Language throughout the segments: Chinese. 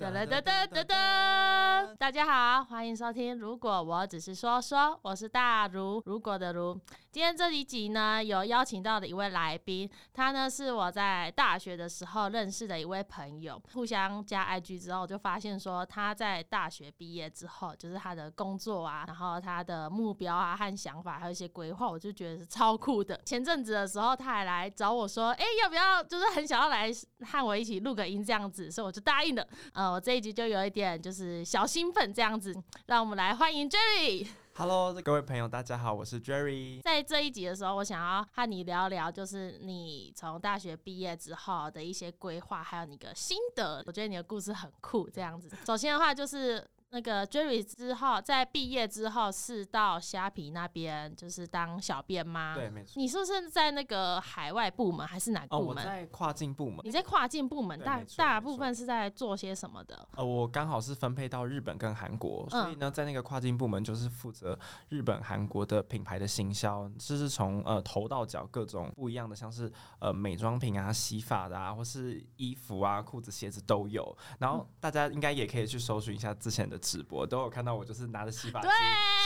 哒哒哒哒哒哒！大家好，欢迎收听。如果我只是说说，我是大如，如果的如。今天这一集呢，有邀请到的一位来宾，他呢是我在大学的时候认识的一位朋友，互相加 IG 之后，就发现说他在大学毕业之后，就是他的工作啊，然后他的目标啊和想法，还有一些规划，我就觉得是超酷的。前阵子的时候，他还来找我说，哎，要不要就是很想要来 和我一起录个音这样子，所以我就答应了。呃。我这一集就有一点就是小兴奋这样子，让我们来欢迎 Jerry。Hello，各位朋友，大家好，我是 Jerry。在这一集的时候，我想要和你聊聊，就是你从大学毕业之后的一些规划，还有你的心得。我觉得你的故事很酷，这样子。首先的话就是。那个 Jerry 之后，在毕业之后是到虾皮那边，就是当小编吗？对，没错。你是不是在那个海外部门，还是哪个部门？我在跨境部门。你在跨境部门，大大部分是在做些什么的？呃，我刚好是分配到日本跟韩国，所以呢，在那个跨境部门就是负责日本、韩国的品牌的行销，就是从呃头到脚各种不一样的，像是呃美妆品啊、洗发的啊，或是衣服啊、裤子、鞋子都有。然后大家应该也可以去搜寻一下之前的。直播都有看到我，就是拿着洗发精，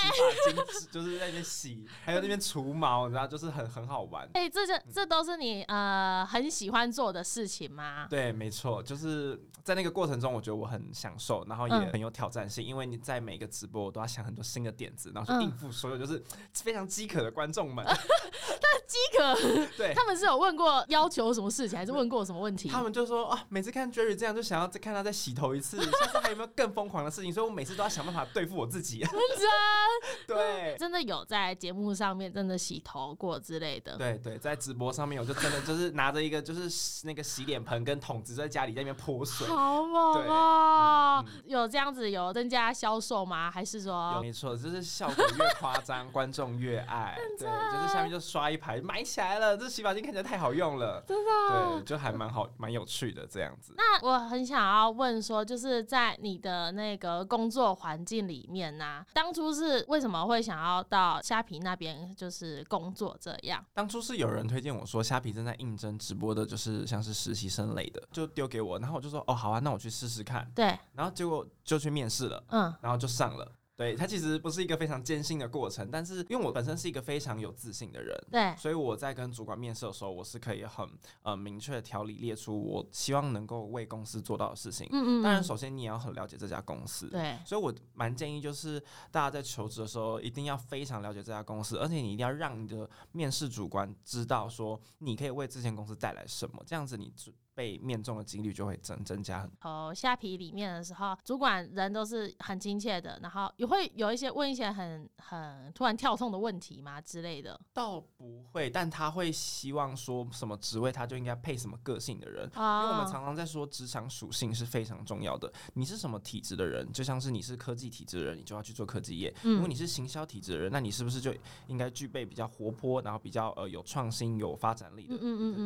洗发精 就是在那边洗，还有那边除毛，你知道，就是很很好玩。哎，这这这都是你呃很喜欢做的事情吗？对，没错，就是在那个过程中，我觉得我很享受，然后也很有挑战性，因为你在每个直播，我都要想很多新的点子，然后去应付所有就是非常饥渴的观众们。饥渴，对，他们是有问过要求什么事情，还是问过什么问题？他们就说啊，每次看 Jerry 这样，就想要再看他再洗头一次，下次还有没有更疯狂的事情？所以我每次都要想办法对付我自己。真 对，真的有在节目上面真的洗头过之类的。对对，在直播上面，我就真的就是拿着一个就是那个洗脸盆跟桶子在家里在那边泼水，好猛啊！有这样子有增加销售吗？还是说？没错，就是效果越夸张，观众越爱。对，就是下面就刷一排。买起来了，这洗发精看起来太好用了，真的，对，就还蛮好，蛮有趣的这样子。那我很想要问说，就是在你的那个工作环境里面呢，当初是为什么会想要到虾皮那边就是工作？这样，当初是有人推荐我说，虾皮正在应征直播的，就是像是实习生类的，就丢给我，然后我就说，哦，好啊，那我去试试看。对，然后结果就去面试了，嗯，然后就上了。对，它其实不是一个非常艰辛的过程，但是因为我本身是一个非常有自信的人，对，所以我在跟主管面试的时候，我是可以很呃明确的条理列出我希望能够为公司做到的事情。嗯嗯。当然，首先你也要很了解这家公司，对。所以我蛮建议就是大家在求职的时候，一定要非常了解这家公司，而且你一定要让你的面试主管知道说你可以为这间公司带来什么，这样子你。被面中的几率就会增增加很。哦，虾皮里面的时候，主管人都是很亲切的，然后也会有一些问一些很很突然跳痛的问题吗之类的？倒不会，但他会希望说什么职位他就应该配什么个性的人，因为我们常常在说职场属性是非常重要的。你是什么体质的人，就像是你是科技体质的人，你就要去做科技业；如果你是行销体质的人，那你是不是就应该具备比较活泼，然后比较呃有创新、有发展力的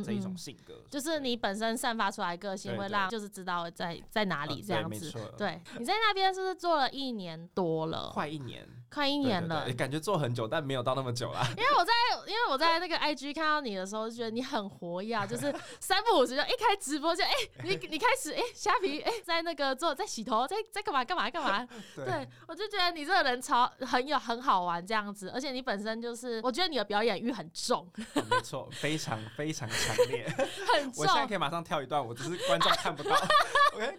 这一种性格？就是你本身。散发出来个性会让就是知道在在哪里这样子，对，你在那边是不是做了一年多了？快一年。快一年了，感觉做很久，但没有到那么久啦。因为我在，因为我在那个 IG 看到你的时候，就觉得你很活跃，就是三不五时就一开直播就哎，你你开始哎虾皮哎，在那个做在洗头，在在干嘛干嘛干嘛。对，我就觉得你这个人超很有很好玩这样子，而且你本身就是，我觉得你的表演欲很重。没错，非常非常强烈，很重。我现在可以马上跳一段，我只是观众看不到。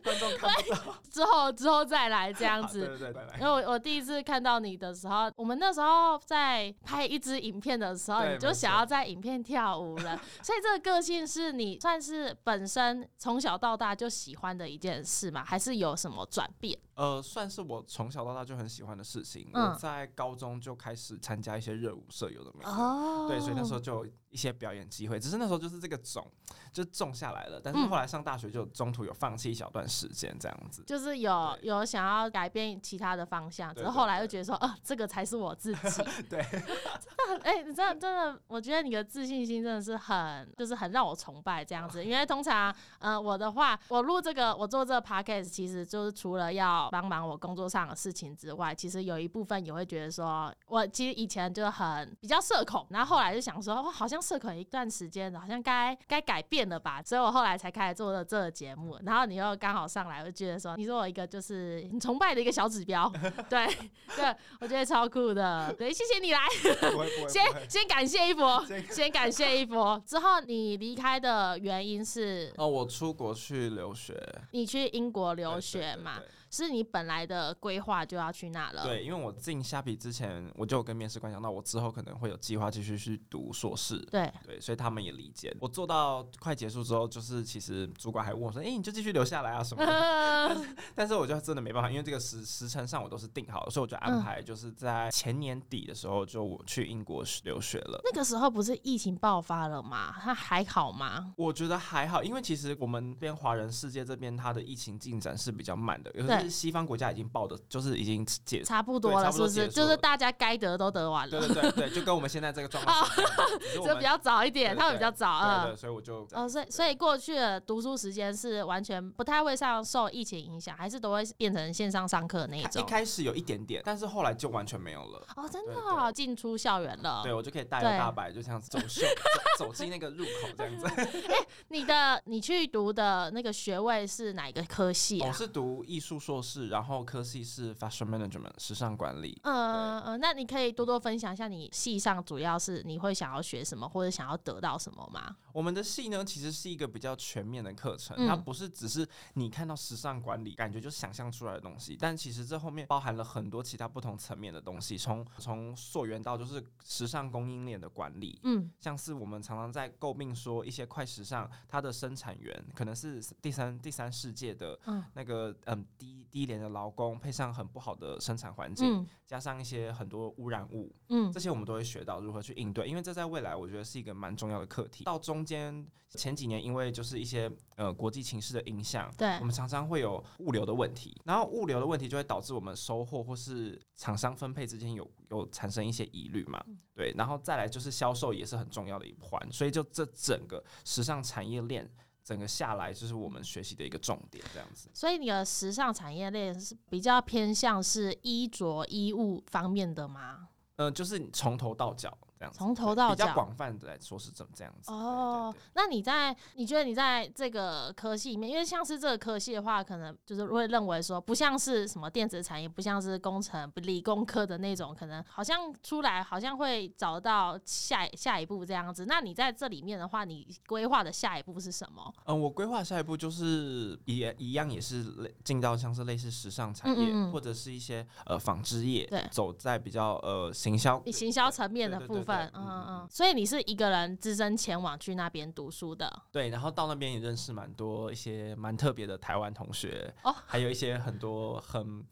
观众看不到。之后之后再来这样子。对对对，因为我我第一次看到你。的时候，我们那时候在拍一支影片的时候，你就想要在影片跳舞了。所以这个个性是你算是本身从小到大就喜欢的一件事吗？还是有什么转变？呃，算是我从小到大就很喜欢的事情。我在高中就开始参加一些热舞社，有的没有？对，所以那时候就有一些表演机会。只是那时候就是这个种就种下来了，但是后来上大学就中途有放弃一小段时间，这样子。就是有有想要改变其他的方向，只是后来又觉得说，哦，这个才是我自己。对，真的很哎，真的真的，我觉得你的自信心真的是很，就是很让我崇拜这样子。因为通常，呃，我的话，我录这个，我做这个 podcast，其实就是除了要。帮忙我工作上的事情之外，其实有一部分也会觉得说，我其实以前就很比较社恐，然后后来就想说，好像社恐一段时间，好像该该改变了吧，所以我后来才开始做的这个节目。然后你又刚好上来，我就觉得说，你是我一个就是很崇拜的一个小指标，对对，我觉得超酷的。对，谢谢你来，先先感谢一波，先感谢一波。之后你离开的原因是？哦，我出国去留学。你去英国留学嘛？是你本来的规划就要去那了。对，因为我进虾皮之前，我就跟面试官讲到，我之后可能会有计划继续去读硕士。对对，所以他们也理解。我做到快结束之后，就是其实主管还问我说：“哎，你就继续留下来啊什么的？”但是我就真的没办法，因为这个时时辰上我都是定好的，所以我就安排就是在前年底的时候就我去英国留学了。那个时候不是疫情爆发了吗？它还好吗？我觉得还好，因为其实我们边华人世界这边它的疫情进展是比较慢的，尤其是西方国家已经报的，就是已经解差不多了，是不是？就是大家该得都得完了。对对对对，就跟我们现在这个状况，就比较早一点，他们比较早啊。对对，所以我就哦，所以所以过去的读书时间是完全不太会上受疫情影响，还是都会变成线上上课那一种。一开始有一点点，但是后来就完全没有了。哦，真的，进出校园了。对，我就可以大摇大摆，就像走秀，走进那个入口这样子。哎，你的你去读的那个学位是哪一个科系啊？我是读艺术硕士，然后科系。是 fashion management 时尚管理。嗯嗯，那你可以多多分享一下你系上主要是你会想要学什么，或者想要得到什么吗？我们的系呢，其实是一个比较全面的课程，它不是只是你看到时尚管理，感觉就想象出来的东西，但其实这后面包含了很多其他不同层面的东西，从从溯源到就是时尚供应链的管理，嗯，像是我们常常在诟病说一些快时尚，它的生产源可能是第三第三世界的那个嗯低低廉的劳工配。上很不好的生产环境，加上一些很多污染物，嗯，这些我们都会学到如何去应对，因为这在未来我觉得是一个蛮重要的课题。到中间前几年，因为就是一些呃国际情势的影响，对，我们常常会有物流的问题，然后物流的问题就会导致我们收货或是厂商分配之间有有产生一些疑虑嘛，对，然后再来就是销售也是很重要的一环，所以就这整个时尚产业链。整个下来就是我们学习的一个重点，这样子。所以你的时尚产业链是比较偏向是衣着衣物方面的吗？嗯，就是从头到脚。从头到脚比较广泛的来说是怎么这样子哦？那你在你觉得你在这个科系里面，因为像是这个科系的话，可能就是会认为说不像是什么电子产业，不像是工程、理工科的那种，可能好像出来好像会找到下下一步这样子。那你在这里面的话，你规划的下一步是什么？嗯，我规划下一步就是也一样，也是类进到像是类似时尚产业或者是一些呃纺织业，对，走在比较呃行销行销层面的部分。嗯嗯嗯，所以你是一个人只身前往去那边读书的？对，然后到那边也认识蛮多一些蛮特别的台湾同学哦，还有一些很多很。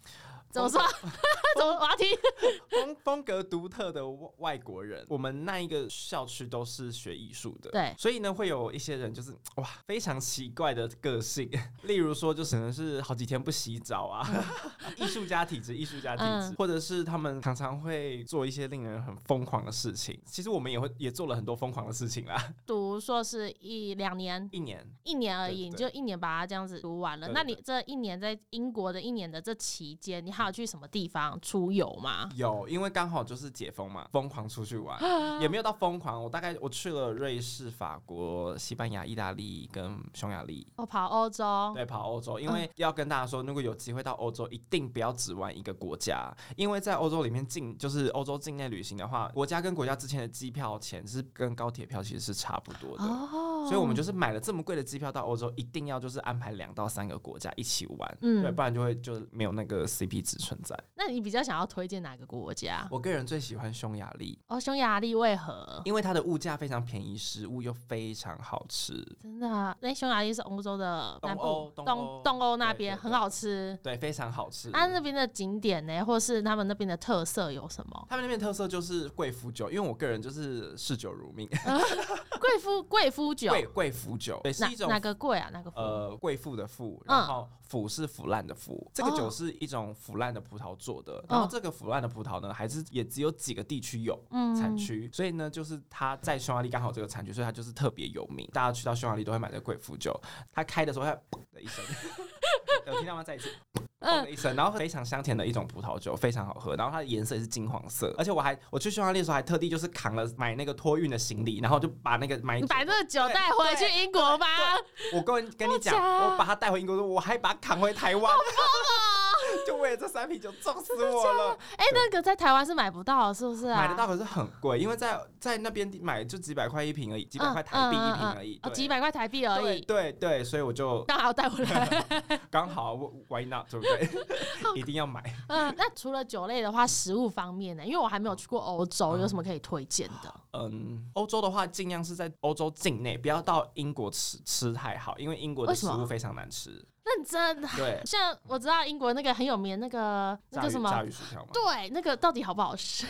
怎么说？怎么滑梯？风风格独特的外国人。我们那一个校区都是学艺术的，对，所以呢，会有一些人就是哇，非常奇怪的个性。例如说，就可能是好几天不洗澡啊，艺术家体质，艺术家体质，或者是他们常常会做一些令人很疯狂的事情。其实我们也会也做了很多疯狂的事情啦。读硕士一两年，一年，一年而已，你就一年把它这样子读完了。那你这一年在英国的一年的这期间，你还有去什么地方出游吗？有，因为刚好就是解封嘛，疯狂出去玩，也没有到疯狂。我大概我去了瑞士、法国、西班牙、意大利跟匈牙利。我跑欧洲，对，跑欧洲。因为要跟大家说，如果有机会到欧洲，一定不要只玩一个国家，因为在欧洲里面境就是欧洲境内旅行的话，国家跟国家之前的机票钱是跟高铁票其实是差不多的。哦，所以我们就是买了这么贵的机票到欧洲，一定要就是安排两到三个国家一起玩，嗯，对，不然就会就没有那个 CP 值存在。那你比较想要推荐哪个国家？我个人最喜欢匈牙利。哦，匈牙利为何？因为它的物价非常便宜，食物又非常好吃。真的？啊？那匈牙利是欧洲的东欧，东东欧那边很好吃。对，非常好吃。那那边的景点呢，或是他们那边的特色有什么？他们那边特色就是贵妇酒，因为我个人就是嗜酒如命。贵妇贵妇酒，贵贵腐酒，对，是一种哪个贵啊？哪个呃贵妇的妇，然后腐是腐烂的腐。这个酒是一种腐烂的葡萄做的，然后这个腐烂的葡萄呢，还是也只有几个地区有产区，所以呢，就是它在匈牙利刚好这个产区，所以它就是特别有名。大家去到匈牙利都会买这贵腐酒，它开的时候它嘣的一声，有听到吗？再一次。嘣的一声，然后非常香甜的一种葡萄酒，非常好喝。然后它的颜色也是金黄色，而且我还我去匈牙利的时候还特地就是扛了买那个托运的行李，然后就把那个买把那个酒带回去英国吧？我跟跟你讲，我把它带回英国，我还把它扛回台湾。就为了这三瓶酒，撞死我了！哎，那个在台湾是买不到，是不是啊？买得到，可是很贵，因为在在那边买就几百块一瓶而已，几百块台币一瓶而已，哦，几百块台币而已。对对，所以我就刚好带回来，刚好 Why not？对不对？一定要买。嗯，那除了酒类的话，食物方面呢？因为我还没有去过欧洲，有什么可以推荐的？嗯，欧洲的话，尽量是在欧洲境内，不要到英国吃吃太好，因为英国的食物非常难吃。认真，对，像我知道英国那个很有名那个那个什么炸鱼薯条吗？对，那个到底好不好吃？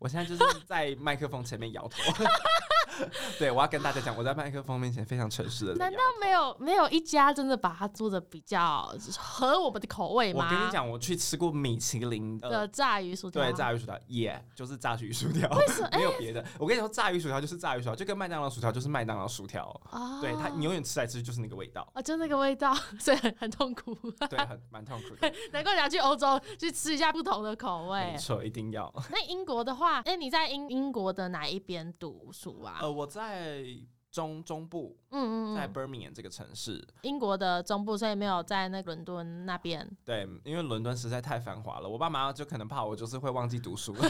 我现在就是在麦克风前面摇头。对，我要跟大家讲，我在麦克风面前非常诚实的。难道没有没有一家真的把它做的比较合我们的口味吗？我跟你讲，我去吃过米其林的炸鱼薯条，对，炸鱼薯条，耶，就是炸鱼薯条，没有别的。我跟你说，炸鱼薯条就是炸鱼薯条，就跟麦当劳薯条就是麦当劳薯条。哦，对它，你永远吃来吃去就是那个味道。啊，就那个味道，所以很很痛苦。对，很蛮痛苦的。难怪你要去欧洲去吃一下不同的口味。没错，一定要。那英国的话，哎，你在英英国的哪一边读书啊？呃，我在中中部，嗯嗯，在 Birmingham 这个城市，英国的中部，所以没有在那伦敦那边。对，因为伦敦实在太繁华了，我爸妈就可能怕我就是会忘记读书。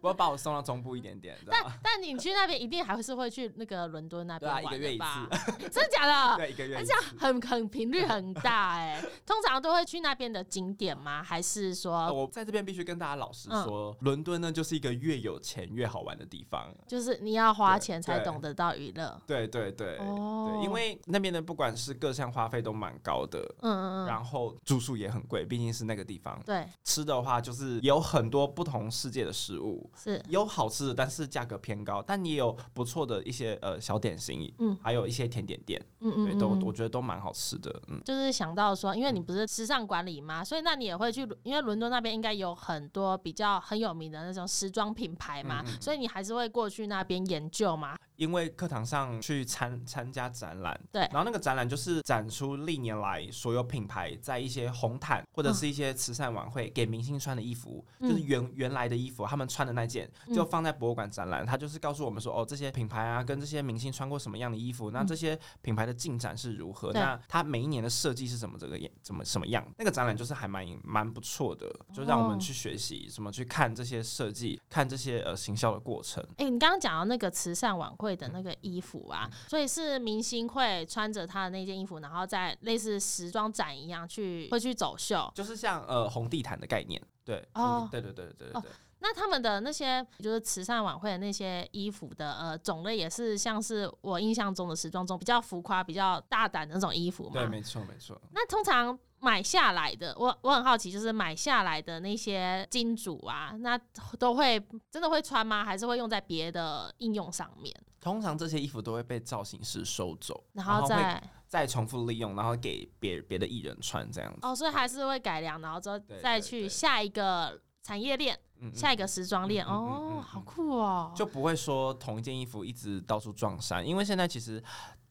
不要把我送到中部一点点，但但你去那边一定还是会去那个伦敦那边玩一个月一次，真的假的？对，一个月。而且很很频率很大哎。通常都会去那边的景点吗？还是说？我在这边必须跟大家老实说，伦敦呢就是一个越有钱越好玩的地方，就是你要花钱才懂得到娱乐。对对对，对，因为那边的不管是各项花费都蛮高的，嗯嗯嗯，然后住宿也很贵，毕竟是那个地方。对，吃的话就是有很多不同世界的食物。是。有好吃的，但是价格偏高，但也有不错的一些呃小点心，嗯，还有一些甜点店，嗯嗯，都我觉得都蛮好吃的，嗯，就是想到说，因为你不是时尚管理嘛，所以那你也会去，因为伦敦那边应该有很多比较很有名的那种时装品牌嘛，所以你还是会过去那边研究嘛。因为课堂上去参参加展览，对，然后那个展览就是展出历年来所有品牌在一些红毯或者是一些慈善晚会给明星穿的衣服，就是原原来的衣服，他们穿的那件就放在博物馆展览。他就是告诉我们说，哦，这些品牌啊，跟这些明星穿过什么样的衣服，那这些品牌的进展是如何？那他每一年的设计是什么这个样，怎么什么样？那个展览就是还蛮蛮不错的，就让我们去学习什么去看这些设计，看这些呃行销的过程。哎，你刚刚讲到那个慈善晚会。的那个衣服啊，所以是明星会穿着他的那件衣服，然后在类似时装展一样去会去走秀，就是像呃红地毯的概念，对，哦，对对对对对对。那他们的那些就是慈善晚会的那些衣服的呃种类，也是像是我印象中的时装中比较浮夸、比较大胆的那种衣服嘛？对，没错没错。那通常。买下来的，我我很好奇，就是买下来的那些金主啊，那都会真的会穿吗？还是会用在别的应用上面？通常这些衣服都会被造型师收走，然后再再重复利用，然后给别别的艺人穿这样子。哦，所以还是会改良，然后之后再去下一个产业链，下一个时装链。哦，好酷哦！就不会说同一件衣服一直到处撞衫，因为现在其实。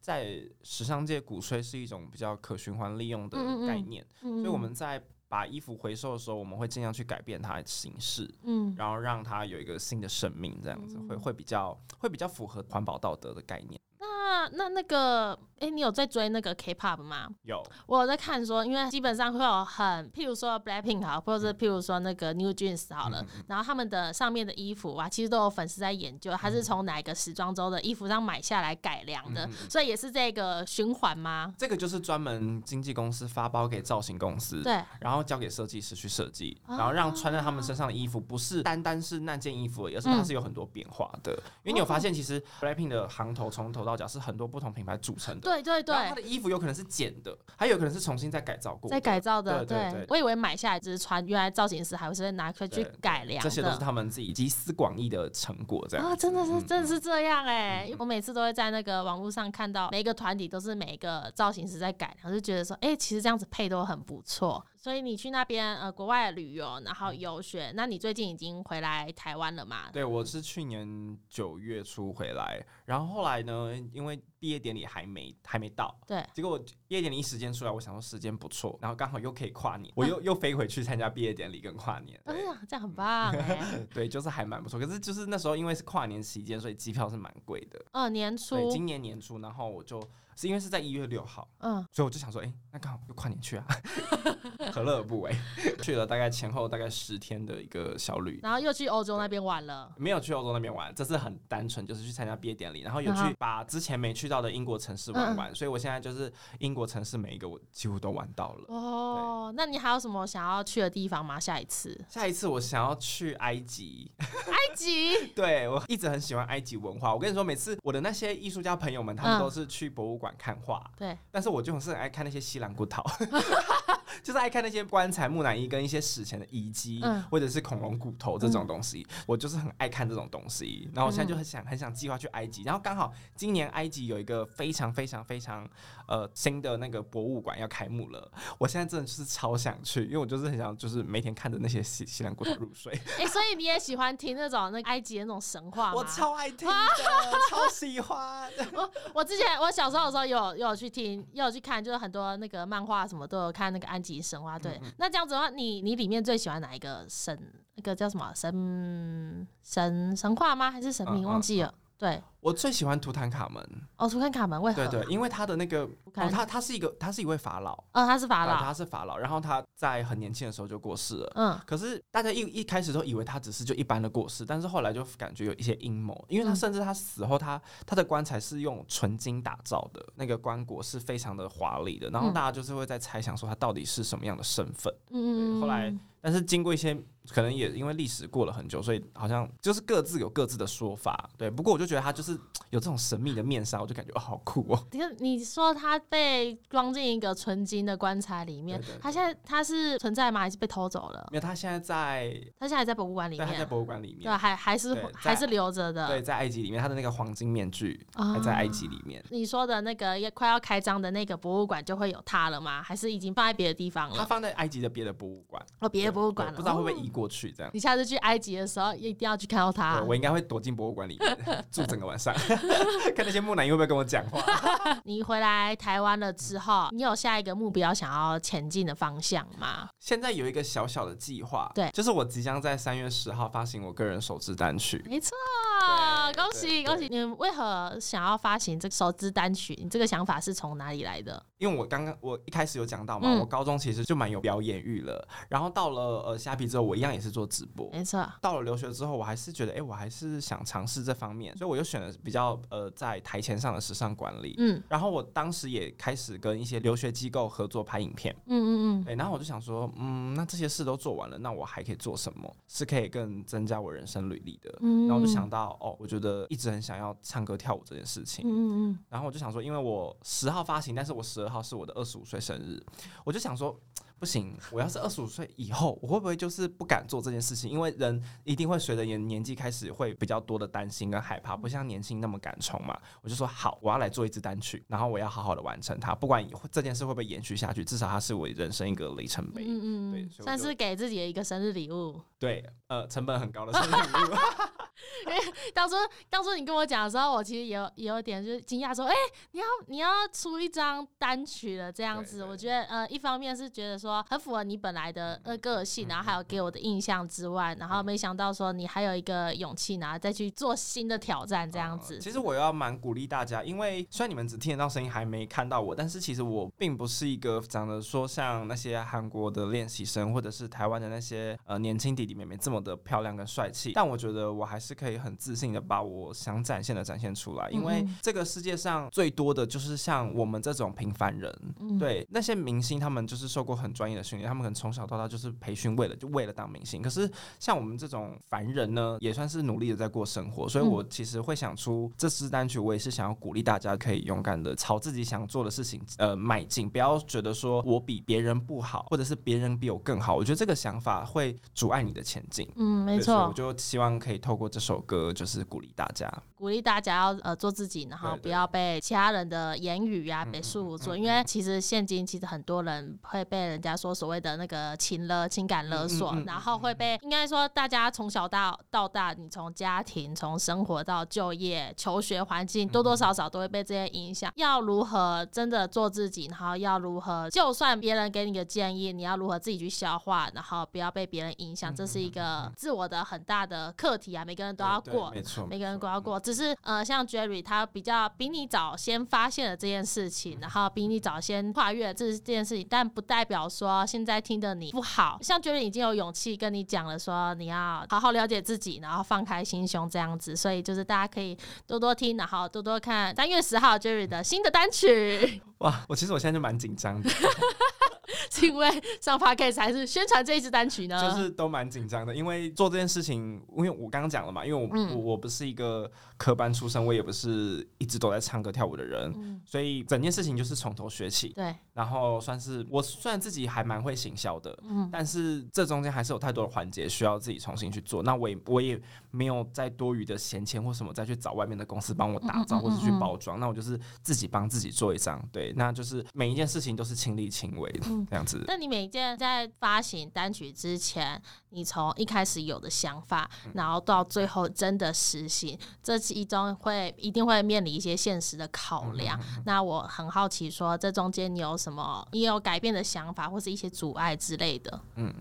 在时尚界鼓吹是一种比较可循环利用的概念，所以我们在把衣服回收的时候，我们会尽量去改变它的形式，嗯，然后让它有一个新的生命，这样子会会比较会比较符合环保道德的概念。那那那个，哎，你有在追那个 K-pop 吗？有，我在看说，因为基本上会有很，譬如说 Blackpink 好，或者是譬如说那个 New Jeans 好了，然后他们的上面的衣服啊，其实都有粉丝在研究，他是从哪个时装周的衣服上买下来改良的，所以也是这个循环吗？这个就是专门经纪公司发包给造型公司，对，然后交给设计师去设计，然后让穿在他们身上的衣服不是单单是那件衣服，而是它是有很多变化的。因为你有发现，其实 Blackpink 的行头从头到脚是很。很多不同品牌组成的，对对对，他的衣服有可能是剪的，还有可能是重新再改造过，再改造的。对对，我以为买下来只是穿，原来造型师还会是拿去改良，这些都是他们自己集思广益的成果。这样啊，真的是真的是这样哎！我每次都会在那个网络上看到每一个团体都是每一个造型师在改良，就觉得说，哎，其实这样子配都很不错。所以你去那边呃国外旅游，然后游学，那你最近已经回来台湾了嘛？对，我是去年九月初回来，然后后来呢，因为毕业典礼还没还没到，对，结果我毕业典礼一时间出来，我想说时间不错，然后刚好又可以跨年，我又又飞回去参加毕业典礼跟跨年。哎呀，这样很棒哎。对，就是还蛮不错。可是就是那时候因为是跨年期间，所以机票是蛮贵的。嗯，年初。对，今年年初，然后我就。是因为是在一月六号，嗯，所以我就想说，哎，那刚好就跨年去啊，何乐而不为？去了大概前后大概十天的一个小旅，然后又去欧洲那边玩了。没有去欧洲那边玩，这是很单纯，就是去参加毕业典礼，然后有去把之前没去到的英国城市玩玩。所以我现在就是英国城市每一个我几乎都玩到了。哦，那你还有什么想要去的地方吗？下一次？下一次我想要去埃及。埃及？对我一直很喜欢埃及文化。我跟你说，每次我的那些艺术家朋友们，他们都是去博物馆。看画，对，但是我就很爱看那些西兰古陶。就是爱看那些棺材、木乃伊跟一些史前的遗迹，或者是恐龙骨头这种东西，我就是很爱看这种东西。然后我现在就很想、很想计划去埃及。然后刚好今年埃及有一个非常、非常、非常呃新的那个博物馆要开幕了。我现在真的就是超想去，因为我就是很想，就是每天看着那些西西兰骨头入睡。哎，所以你也喜欢听那种那埃及的那种神话我超爱听的，超喜欢。我我之前我小时候的时候有有去听，有去看，就是很多那个漫画什么都有看那个埃。及神话对，那这样子的话，你你里面最喜欢哪一个神？那个叫什么神神神话吗？还是神明？忘记了。对。我最喜欢图坦卡门。哦，图坦卡门为何？对对，因为他的那个哦，他他是一个，他是一位法老哦，他是法老，他是法老，然后他在很年轻的时候就过世了，嗯，可是大家一一开始都以为他只是就一般的过世，但是后来就感觉有一些阴谋，因为他甚至他死后，他他的棺材是用纯金打造的，那个棺椁是非常的华丽的，然后大家就是会在猜想说他到底是什么样的身份，嗯，后来但是经过一些可能也因为历史过了很久，所以好像就是各自有各自的说法，对，不过我就觉得他就是。是有这种神秘的面纱，我就感觉哦，好酷哦！你看，你说他被装进一个纯金的棺材里面，他现在他是存在吗？还是被偷走了？没有，他现在在，他现在在博物馆里面，在博物馆里面，对，还还是还是留着的。对，在埃及里面，他的那个黄金面具还在埃及里面。你说的那个要快要开张的那个博物馆就会有他了吗？还是已经放在别的地方了？他放在埃及的别的博物馆哦，别的博物馆了，不知道会不会移过去这样。你下次去埃及的时候一定要去看到他。我应该会躲进博物馆里面住整个晚上。看那些木乃伊会不会跟我讲话？你回来台湾了之后，你有下一个目标想要前进的方向吗？现在有一个小小的计划，对，就是我即将在三月十号发行我个人首支单曲。没错，恭喜恭喜！你为何想要发行这首支单曲？你这个想法是从哪里来的？因为我刚刚我一开始有讲到嘛，我高中其实就蛮有表演欲了，然后到了呃虾皮之后，我一样也是做直播。没错，到了留学之后，我还是觉得，哎，我还是想尝试这方面，所以我又选了比较呃在台前上的时尚管理。嗯，然后我当时也开始跟一些留学机构合作拍影片。嗯嗯嗯，对，然后我就想说，嗯，那这些事都做完了，那我还可以做什么？是可以更增加我人生履历的。嗯，然后我就想到，哦，我觉得一直很想要唱歌跳舞这件事情。嗯嗯嗯，然后我就想说，因为我十号发行，但是我十二号是我的二十五。岁生日，我就想说，不行，我要是二十五岁以后，我会不会就是不敢做这件事情？因为人一定会随着年年纪开始会比较多的担心跟害怕，不像年轻那么敢冲嘛。我就说好，我要来做一支单曲，然后我要好好的完成它，不管这件事会不会延续下去，至少它是我人生一个里程碑。嗯嗯，对，算是给自己的一个生日礼物。对，呃，成本很高的生日礼物。因为当初当初你跟我讲的时候，我其实也有也有点就是惊讶，说，哎，你要你要出一张单曲了这样子。我觉得呃，一方面是觉得说很符合你本来的呃个性，然后还有给我的印象之外，然后没想到说你还有一个勇气，然后再去做新的挑战这样子。其实我要蛮鼓励大家，因为虽然你们只听得到声音，还没看到我，但是其实我并不是一个长得说像那些韩国的练习生，或者是台湾的那些呃年轻弟弟妹妹这么的漂亮跟帅气。但我觉得我还是可以很。很自信的把我想展现的展现出来，因为这个世界上最多的就是像我们这种平凡人，对那些明星，他们就是受过很专业的训练，他们可能从小到大就是培训为了就为了当明星。可是像我们这种凡人呢，也算是努力的在过生活，所以我其实会想出这支单曲，我也是想要鼓励大家可以勇敢的朝自己想做的事情呃迈进，不要觉得说我比别人不好，或者是别人比我更好。我觉得这个想法会阻碍你的前进。嗯，没错，我就希望可以透过这。首歌就是鼓励大家，鼓励大家要呃做自己，然后不要被其他人的言语啊被束缚住。因为其实现今其实很多人会被人家说所谓的那个情勒、情感勒索，然后会被应该说大家从小到到大，你从家庭、从生活到就业、求学环境，多多少少都会被这些影响。要如何真的做自己，然后要如何，就算别人给你个建议，你要如何自己去消化，然后不要被别人影响，这是一个自我的很大的课题啊！每个人都要过，没错，每个人都要过。只是呃，像 Jerry 他比较比你早先发现了这件事情，然后比你早先跨越这这件事情，但不代表说现在听的你不好。像 Jerry 已经有勇气跟你讲了，说你要好好了解自己，然后放开心胸这样子。所以就是大家可以多多听，然后多多看三月十号 Jerry 的新的单曲。哇，我其实我现在就蛮紧张的。是因为上 podcast 还是宣传这一支单曲呢？就是都蛮紧张的，因为做这件事情，因为我刚刚讲了嘛，因为我我我不是一个科班出身，我也不是一直都在唱歌跳舞的人，所以整件事情就是从头学起。对，然后算是我虽然自己还蛮会行销的，嗯，但是这中间还是有太多的环节需要自己重新去做。那我也我也没有再多余的闲钱或什么再去找外面的公司帮我打造或者去包装，那我就是自己帮自己做一张。对，那就是每一件事情都是亲力亲为的。这样子，那你每一件在发行单曲之前，你从一开始有的想法，然后到最后真的实行，这其中会一定会面临一些现实的考量。那我很好奇，说这中间你有什么，你有改变的想法，或是一些阻碍之类的？嗯，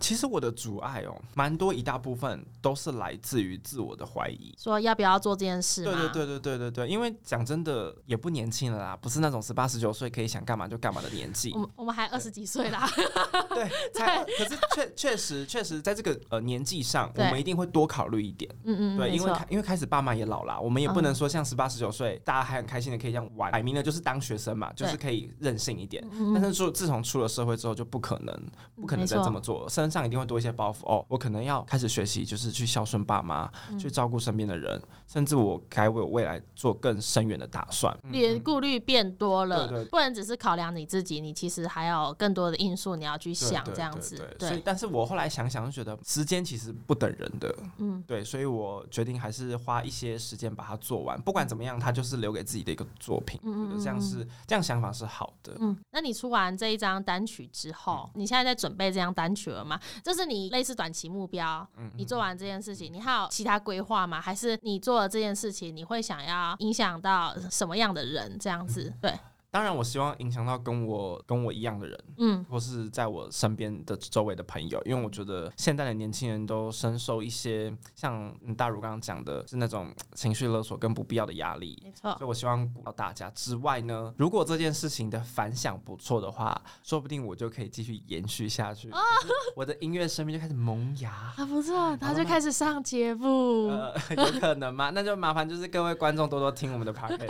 其实我的阻碍哦，蛮多，一大部分都是来自于自我的怀疑，说要不要做这件事？对对对对对对对，因为讲真的也不年轻了啦，不是那种十八十九岁可以想干嘛就干嘛的年纪。我我们还二十几岁啦。对，才可是确确实确实在这个呃年纪上，我们一定会多考虑一点。嗯嗯，对，因为因为开始爸妈也老了，我们也不能说像十八十九岁大家还很开心的可以这样玩，摆明了就是当学生嘛，就是可以任性一点。但是说自从出了社会之后，就不可能不可能再这么做，身上一定会多一些包袱。哦，我可能要开始学习，就是去孝顺爸妈，去照顾身边的人，甚至我该为我未来做更深远的打算。连顾虑变多了，不能只是考量你自己，你其实还有更多的因素你要去想，这样子。对，所以但是我后来想想，就觉得时间其实不等人的。嗯，对，所以我决定还是花一些时间把它做完。不管怎么样，它就是留给自己的一个作品。嗯嗯，这样是这样想法是好的。嗯，那你出完这一张单曲之后，你现在在准备这张单曲了吗？这是你类似短期目标。嗯，你做完这件事情，你还有其他规划吗？还是你做了这件事情，你会想要影响到什么样的人？这样子，对。当然，我希望影响到跟我跟我一样的人，嗯，或是在我身边的周围的朋友，因为我觉得现在的年轻人都深受一些像大如刚刚讲的，是那种情绪勒索跟不必要的压力，没错。所以我希望鼓励大家。之外呢，如果这件事情的反响不错的话，说不定我就可以继续延续下去，我的音乐生命就开始萌芽，啊，不错，然后就开始上节目，有可能吗？那就麻烦就是各位观众多多听我们的 podcast，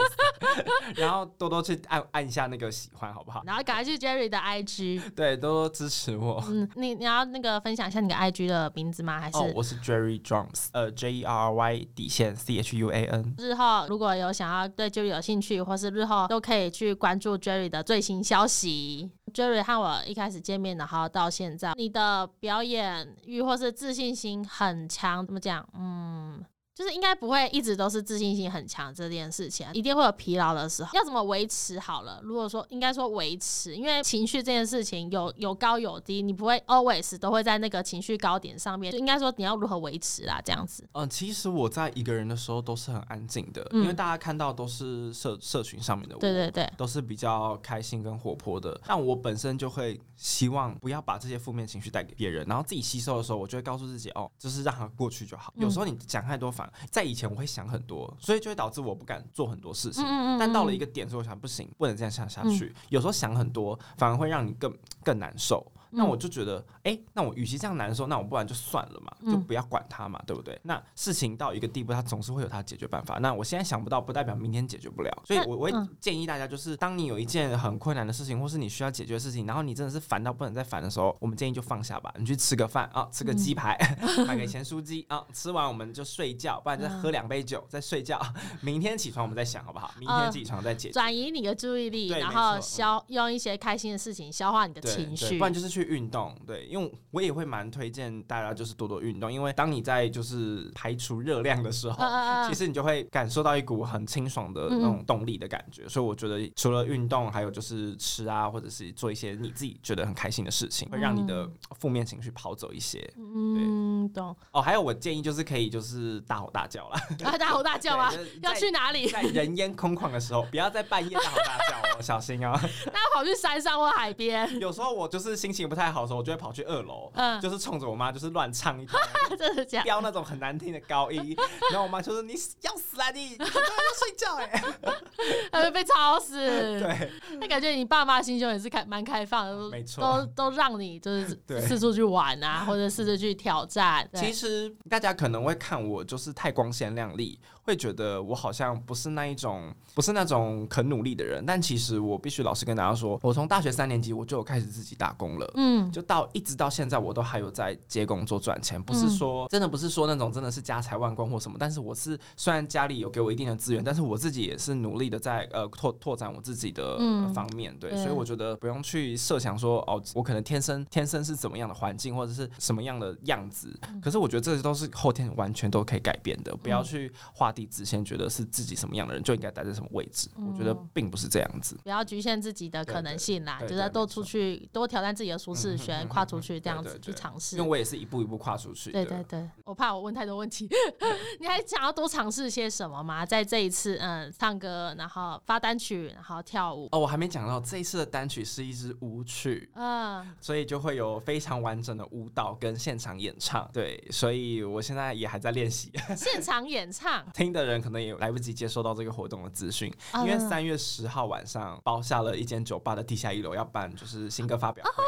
然后多多去按。按一下那个喜欢好不好？然后赶快去 Jerry 的 IG，对，多多支持我。嗯，你你要那个分享一下你的 IG 的名字吗？还是哦，我是 Jerry Drums，呃，J E R Y 底线 C H U A N。日后如果有想要对 Jerry 有兴趣，或是日后都可以去关注 Jerry 的最新消息。Jerry 和我一开始见面，然后到现在，你的表演欲或是自信心很强，怎么讲？嗯。就是应该不会一直都是自信心很强这件事情，一定会有疲劳的时候。要怎么维持好了？如果说应该说维持，因为情绪这件事情有有高有低，你不会 always 都会在那个情绪高点上面。就应该说你要如何维持啦？这样子。嗯，其实我在一个人的时候都是很安静的，因为大家看到都是社社群上面的我，对对对，都是比较开心跟活泼的。但我本身就会希望不要把这些负面情绪带给别人，然后自己吸收的时候，我就会告诉自己哦，就是让它过去就好。有时候你讲太多反。在以前我会想很多，所以就会导致我不敢做很多事情。但到了一个点之后，我想不行，不能这样想下去。有时候想很多，反而会让你更更难受。那我就觉得，哎，那我与其这样难受，那我不然就算了嘛，就不要管他嘛，对不对？那事情到一个地步，它总是会有它解决办法。那我现在想不到，不代表明天解决不了。所以我我会建议大家，就是当你有一件很困难的事情，或是你需要解决的事情，然后你真的是烦到不能再烦的时候，我们建议就放下吧，你去吃个饭啊，吃个鸡排，买个咸酥鸡啊，吃完我们就睡觉，不然再喝两杯酒再睡觉。明天起床我们再想好不好？明天起床再解决。转移你的注意力，然后消用一些开心的事情消化你的情绪，不然就是去。去运动，对，因为我也会蛮推荐大家就是多多运动，因为当你在就是排除热量的时候，其实你就会感受到一股很清爽的那种动力的感觉。所以我觉得除了运动，还有就是吃啊，或者是做一些你自己觉得很开心的事情，会让你的负面情绪跑走一些。嗯，懂。哦，还有我建议就是可以就是大吼大叫啦，啊，大吼大叫吗？要去哪里？在人烟空旷的时候，不要在半夜大吼大叫哦，小心哦。那跑去山上或海边。有时候我就是心情不太好的时候，我就会跑去二楼，嗯，就是冲着我妈就是乱唱一通，真的假？飙那种很难听的高音，然后我妈就说：“你要死啊你！”要睡觉哎，还会被吵死。对，那感觉你爸妈心胸也是开蛮开放的，没错，都都让你就是四处去玩啊，或者试着去挑战。其实大家可能会看我就是太光鲜亮丽。会觉得我好像不是那一种，不是那种肯努力的人，但其实我必须老实跟大家说，我从大学三年级我就有开始自己打工了，嗯，就到一直到现在我都还有在接工作赚钱，不是说真的不是说那种真的是家财万贯或什么，但是我是虽然家里有给我一定的资源，但是我自己也是努力的在呃拓拓展我自己的方面，对，所以我觉得不用去设想说哦，我可能天生天生是怎么样的环境或者是什么样的样子，可是我觉得这些都是后天完全都可以改变的，不要去画。地自先觉得是自己什么样的人就应该待在什么位置，我觉得并不是这样子。不要局限自己的可能性啦，就是多出去，多挑战自己的舒适圈，跨出去这样子去尝试。因为我也是一步一步跨出去。对对对，我怕我问太多问题，你还想要多尝试些什么吗？在这一次，嗯，唱歌，然后发单曲，然后跳舞。哦，我还没讲到这一次的单曲是一支舞曲，嗯，所以就会有非常完整的舞蹈跟现场演唱。对，所以我现在也还在练习 现场演唱。听的人可能也来不及接收到这个活动的资讯，因为三月十号晚上包下了一间酒吧的地下一楼要办就是新歌发表会，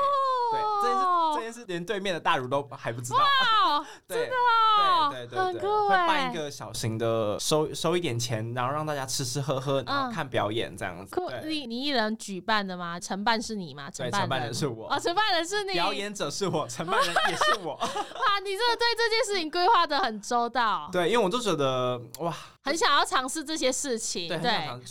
对，这件事这件事连对面的大儒都还不知道，真的对对对对，会办一个小型的收收一点钱，然后让大家吃吃喝喝，然后看表演这样子。你你一人举办的吗？承办是你吗？对，承办人是我。哦，承办人是你。表演者是我，承办人也是我。哇，你真的对这件事情规划的很周到。对，因为我就觉得哇。很想要尝试这些事情，对，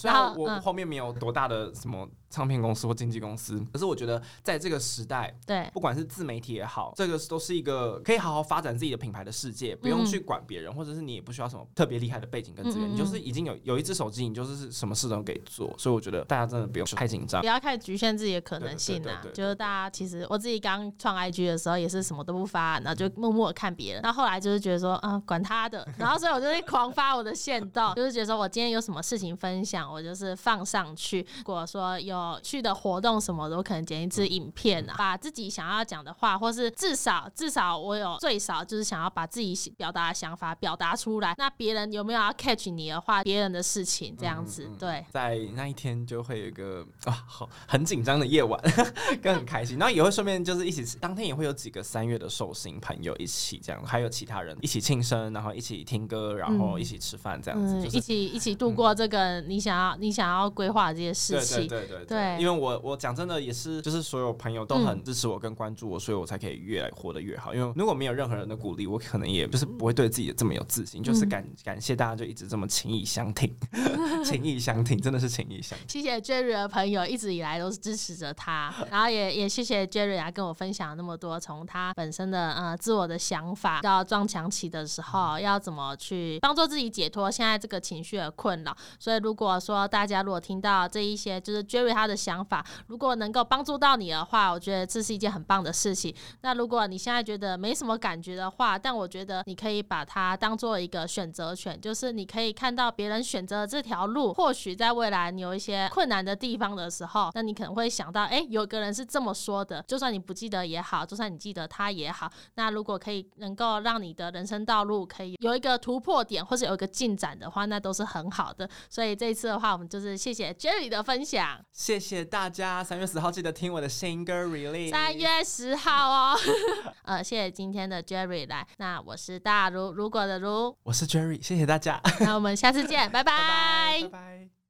然后我后面没有多大的什么。唱片公司或经纪公司，可是我觉得在这个时代，对，不管是自媒体也好，这个都是一个可以好好发展自己的品牌的世界，不用去管别人，或者是你也不需要什么特别厉害的背景跟资源，你就是已经有有一只手机，你就是什么事都可以做。所以我觉得大家真的不用太紧张，不要太局限自己的可能性啊。就是大家其实我自己刚创 IG 的时候也是什么都不发，然后就默默看别人。那后来就是觉得说，啊，管他的，然后所以我就会狂发我的线动，就是觉得说我今天有什么事情分享，我就是放上去。如果说有去的活。动什么的，我可能剪一支影片啊，把自己想要讲的话，或是至少至少我有最少就是想要把自己表达的想法表达出来。那别人有没有要 catch 你的话，别人的事情这样子，对，在那一天就会有一个啊，好很紧张的夜晚，跟很开心，然后也会顺便就是一起，当天也会有几个三月的寿星朋友一起这样，还有其他人一起庆生，然后一起听歌，然后一起吃饭这样子，一起一起度过这个你想要你想要规划这些事情，对对对对，因为我我。讲真的也是，就是所有朋友都很支持我跟关注我，所以我才可以越来活得越好。因为如果没有任何人的鼓励，我可能也就是不会对自己这么有自信。就是感感谢大家就一直这么情谊相挺，情谊相挺，真的是情谊相挺。谢谢 Jerry 的朋友一直以来都是支持着他，然后也也谢谢 Jerry 啊跟我分享那么多，从他本身的呃自我的想法到撞墙期的时候要怎么去帮助自己解脱现现在这个情绪的困扰。所以如果说大家如果听到这一些，就是 Jerry 他的想法。如果能够帮助到你的话，我觉得这是一件很棒的事情。那如果你现在觉得没什么感觉的话，但我觉得你可以把它当做一个选择权，就是你可以看到别人选择这条路，或许在未来你有一些困难的地方的时候，那你可能会想到，哎，有个人是这么说的。就算你不记得也好，就算你记得他也好，那如果可以能够让你的人生道路可以有一个突破点，或者有一个进展的话，那都是很好的。所以这一次的话，我们就是谢谢 Jerry 的分享，谢谢大家。三月十号记得听我的新歌 release。三月十号哦，呃，谢谢今天的 Jerry 来。那我是大如如果的如，我是 Jerry，谢谢大家。那我们下次见，拜拜，拜拜。